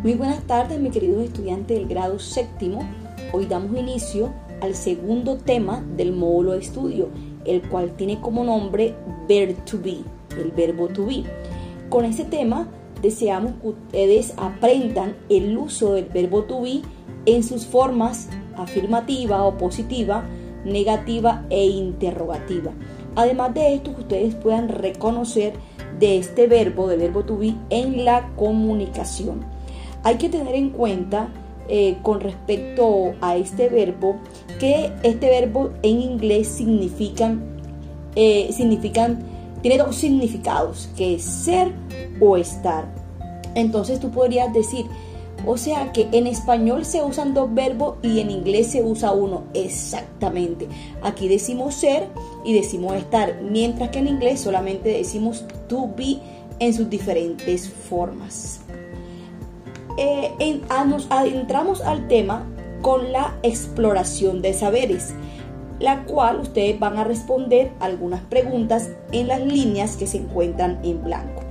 Muy buenas tardes, mis queridos estudiantes del grado séptimo. Hoy damos inicio al segundo tema del módulo de estudio, el cual tiene como nombre verb to be, el verbo to be. Con este tema deseamos que ustedes aprendan el uso del verbo to be en sus formas afirmativa o positiva, negativa e interrogativa. Además de esto, que ustedes puedan reconocer de este verbo, del verbo to be, en la comunicación. Hay que tener en cuenta eh, con respecto a este verbo que este verbo en inglés significan, eh, significan, tiene dos significados, que es ser o estar. Entonces tú podrías decir, o sea que en español se usan dos verbos y en inglés se usa uno. Exactamente. Aquí decimos ser y decimos estar, mientras que en inglés solamente decimos to be en sus diferentes formas. Eh, nos adentramos al tema con la exploración de saberes, la cual ustedes van a responder algunas preguntas en las líneas que se encuentran en blanco.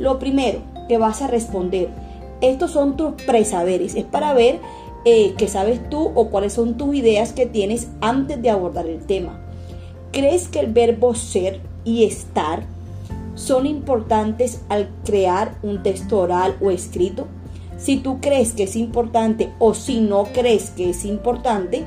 Lo primero que vas a responder, estos son tus presaberes, es para ver eh, qué sabes tú o cuáles son tus ideas que tienes antes de abordar el tema. ¿Crees que el verbo ser y estar son importantes al crear un texto oral o escrito? Si tú crees que es importante o si no crees que es importante,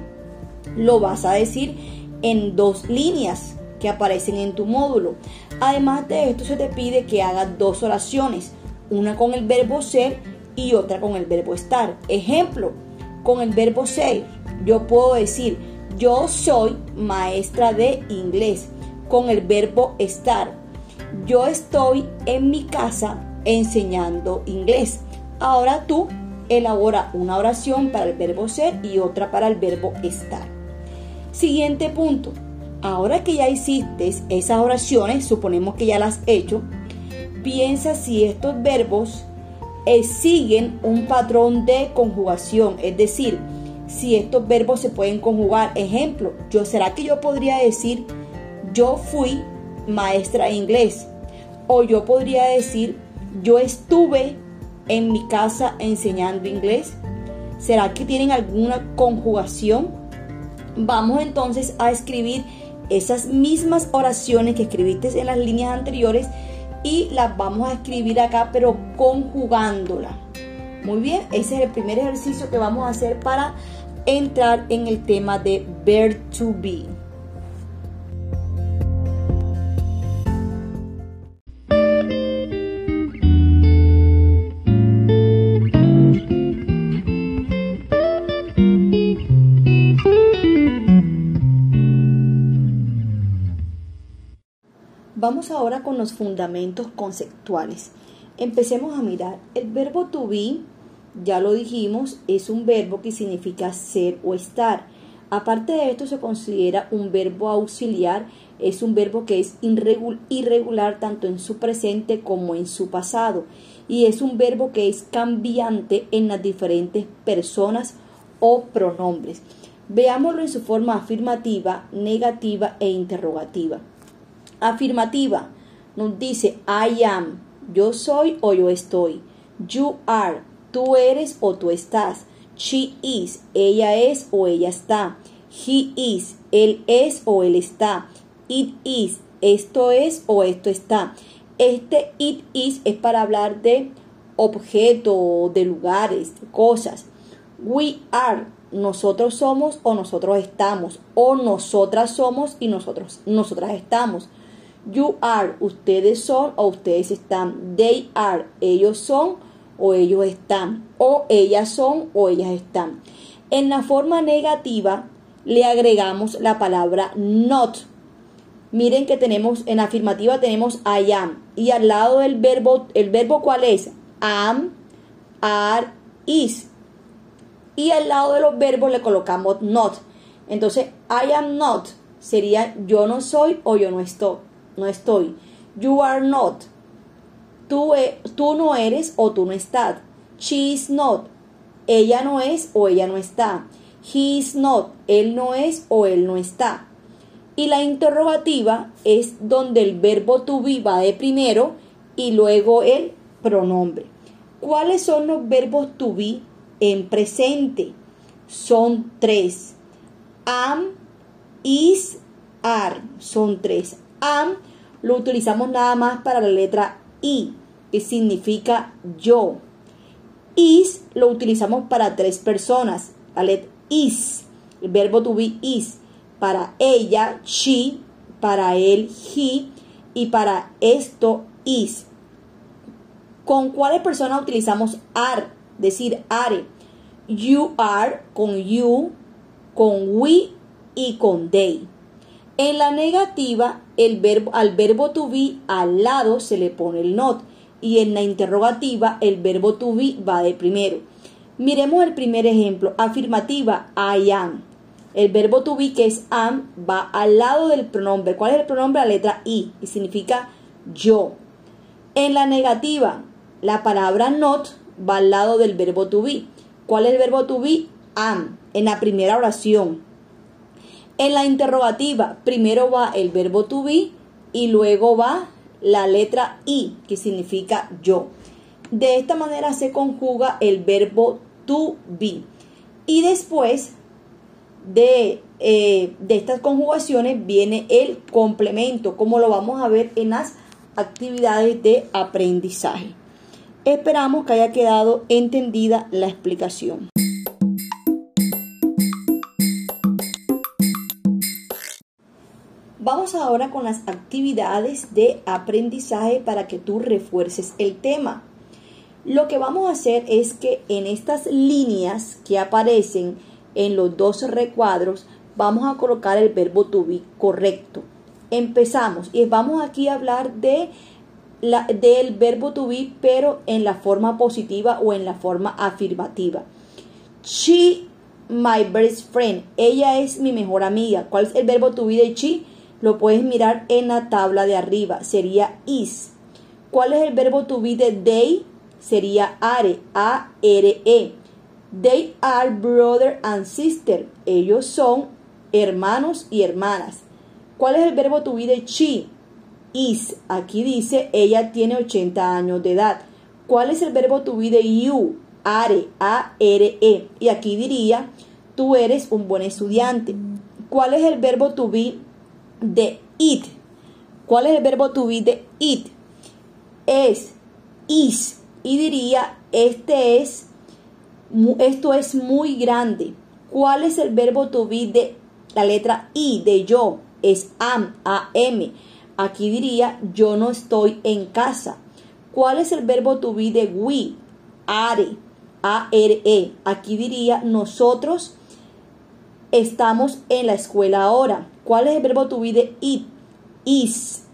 lo vas a decir en dos líneas que aparecen en tu módulo. Además de esto, se te pide que hagas dos oraciones, una con el verbo ser y otra con el verbo estar. Ejemplo, con el verbo ser, yo puedo decir, yo soy maestra de inglés. Con el verbo estar, yo estoy en mi casa enseñando inglés. Ahora tú elabora una oración para el verbo ser y otra para el verbo estar. Siguiente punto. Ahora que ya hiciste esas oraciones, suponemos que ya las has hecho, piensa si estos verbos eh, siguen un patrón de conjugación, es decir, si estos verbos se pueden conjugar. Ejemplo, yo será que yo podría decir yo fui maestra de inglés o yo podría decir yo estuve en mi casa enseñando inglés? ¿Será que tienen alguna conjugación? Vamos entonces a escribir esas mismas oraciones que escribiste en las líneas anteriores y las vamos a escribir acá pero conjugándola. Muy bien, ese es el primer ejercicio que vamos a hacer para entrar en el tema de verb to be. Vamos ahora con los fundamentos conceptuales. Empecemos a mirar. El verbo to be, ya lo dijimos, es un verbo que significa ser o estar. Aparte de esto, se considera un verbo auxiliar. Es un verbo que es irregular tanto en su presente como en su pasado. Y es un verbo que es cambiante en las diferentes personas o pronombres. Veámoslo en su forma afirmativa, negativa e interrogativa. Afirmativa nos dice I am, yo soy o yo estoy. You are, tú eres o tú estás. She is, ella es o ella está. He is, él es o él está. It is, esto es o esto está. Este it is es para hablar de objetos, de lugares, de cosas. We are, nosotros somos o nosotros estamos. O nosotras somos y nosotros, nosotras estamos. You are, ustedes son o ustedes están. They are, ellos son o ellos están. O ellas son o ellas están. En la forma negativa le agregamos la palabra not. Miren que tenemos en afirmativa tenemos I am y al lado del verbo, el verbo cuál es? Am, are, is. Y al lado de los verbos le colocamos not. Entonces, I am not sería yo no soy o yo no estoy no estoy. You are not. Tú, e, tú no eres o tú no estás. She is not. Ella no es o ella no está. He is not. Él no es o él no está. Y la interrogativa es donde el verbo to be va de primero y luego el pronombre. ¿Cuáles son los verbos to be en presente? Son tres. Am, is, are. Son tres. Am lo utilizamos nada más para la letra I, que significa yo. Is lo utilizamos para tres personas. La letra is, el verbo to be is. Para ella, she. Para él, he. Y para esto, is. ¿Con cuáles personas utilizamos are? Decir are. You are con you, con we y con they. En la negativa, el verbo, al verbo to be al lado se le pone el not y en la interrogativa el verbo to be va de primero. Miremos el primer ejemplo. Afirmativa, I am. El verbo to be que es am va al lado del pronombre. ¿Cuál es el pronombre? La letra I y significa yo. En la negativa, la palabra not va al lado del verbo to be. ¿Cuál es el verbo to be? Am. En la primera oración. En la interrogativa, primero va el verbo to be y luego va la letra I, que significa yo. De esta manera se conjuga el verbo to be. Y después de, eh, de estas conjugaciones viene el complemento, como lo vamos a ver en las actividades de aprendizaje. Esperamos que haya quedado entendida la explicación. Vamos ahora con las actividades de aprendizaje para que tú refuerces el tema. Lo que vamos a hacer es que en estas líneas que aparecen en los dos recuadros vamos a colocar el verbo to be correcto. Empezamos y vamos aquí a hablar de la, del verbo to be pero en la forma positiva o en la forma afirmativa. She, my best friend. Ella es mi mejor amiga. ¿Cuál es el verbo to be de she? Lo puedes mirar en la tabla de arriba. Sería is. ¿Cuál es el verbo to be de they? Sería are. A-R-E. They are brother and sister. Ellos son hermanos y hermanas. ¿Cuál es el verbo to be de she? Is. Aquí dice ella tiene 80 años de edad. ¿Cuál es el verbo to be de you? Are. A-R-E. Y aquí diría tú eres un buen estudiante. ¿Cuál es el verbo to be de it. ¿Cuál es el verbo to be de it? Es is. Y diría, este es, esto es muy grande. ¿Cuál es el verbo to be de la letra I de yo? Es am, am. Aquí diría, yo no estoy en casa. ¿Cuál es el verbo to be de we? Are, A-R-E. Aquí diría, nosotros estamos en la escuela ahora. ¿Cuál es el verbo to be de it? Is.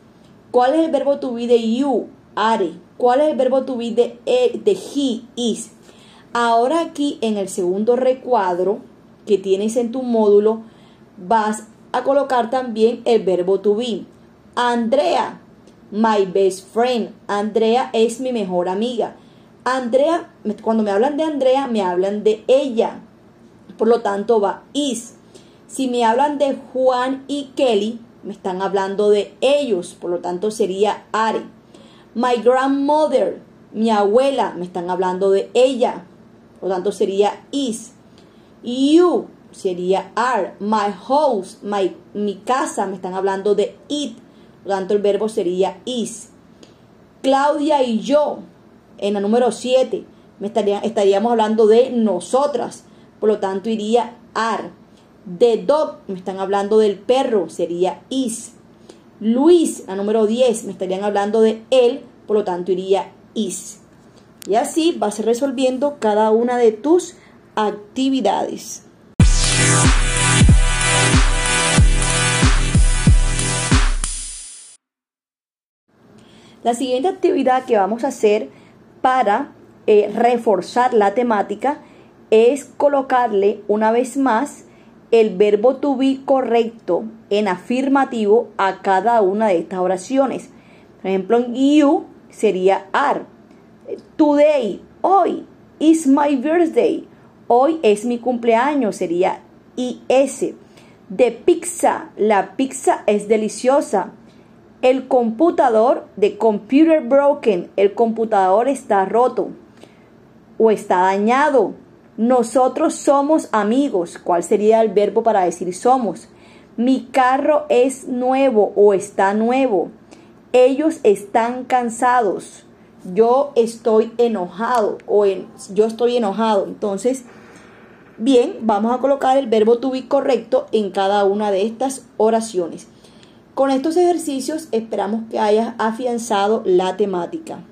¿Cuál es el verbo to be de you? Are. ¿Cuál es el verbo to be de, de he? Is. Ahora aquí en el segundo recuadro que tienes en tu módulo vas a colocar también el verbo to be. Andrea, my best friend. Andrea es mi mejor amiga. Andrea, cuando me hablan de Andrea, me hablan de ella. Por lo tanto va is. Si me hablan de Juan y Kelly, me están hablando de ellos, por lo tanto sería are. My grandmother, mi abuela, me están hablando de ella, por lo tanto sería is. You sería are. My house, my, mi casa, me están hablando de it, por lo tanto el verbo sería is. Claudia y yo, en la número 7, me estaríamos hablando de nosotras, por lo tanto iría are. The dog, me están hablando del perro, sería is. Luis, la número 10, me estarían hablando de él, por lo tanto iría is. Y así vas resolviendo cada una de tus actividades. La siguiente actividad que vamos a hacer para eh, reforzar la temática es colocarle una vez más el verbo to be correcto en afirmativo a cada una de estas oraciones. Por ejemplo, en you sería are. Today, hoy, is my birthday. Hoy es mi cumpleaños, sería is. De pizza, la pizza es deliciosa. El computador, de computer broken, el computador está roto. o está dañado. Nosotros somos amigos. ¿Cuál sería el verbo para decir somos? Mi carro es nuevo o está nuevo. Ellos están cansados. Yo estoy enojado o yo estoy enojado. Entonces, bien, vamos a colocar el verbo to be correcto en cada una de estas oraciones. Con estos ejercicios esperamos que hayas afianzado la temática.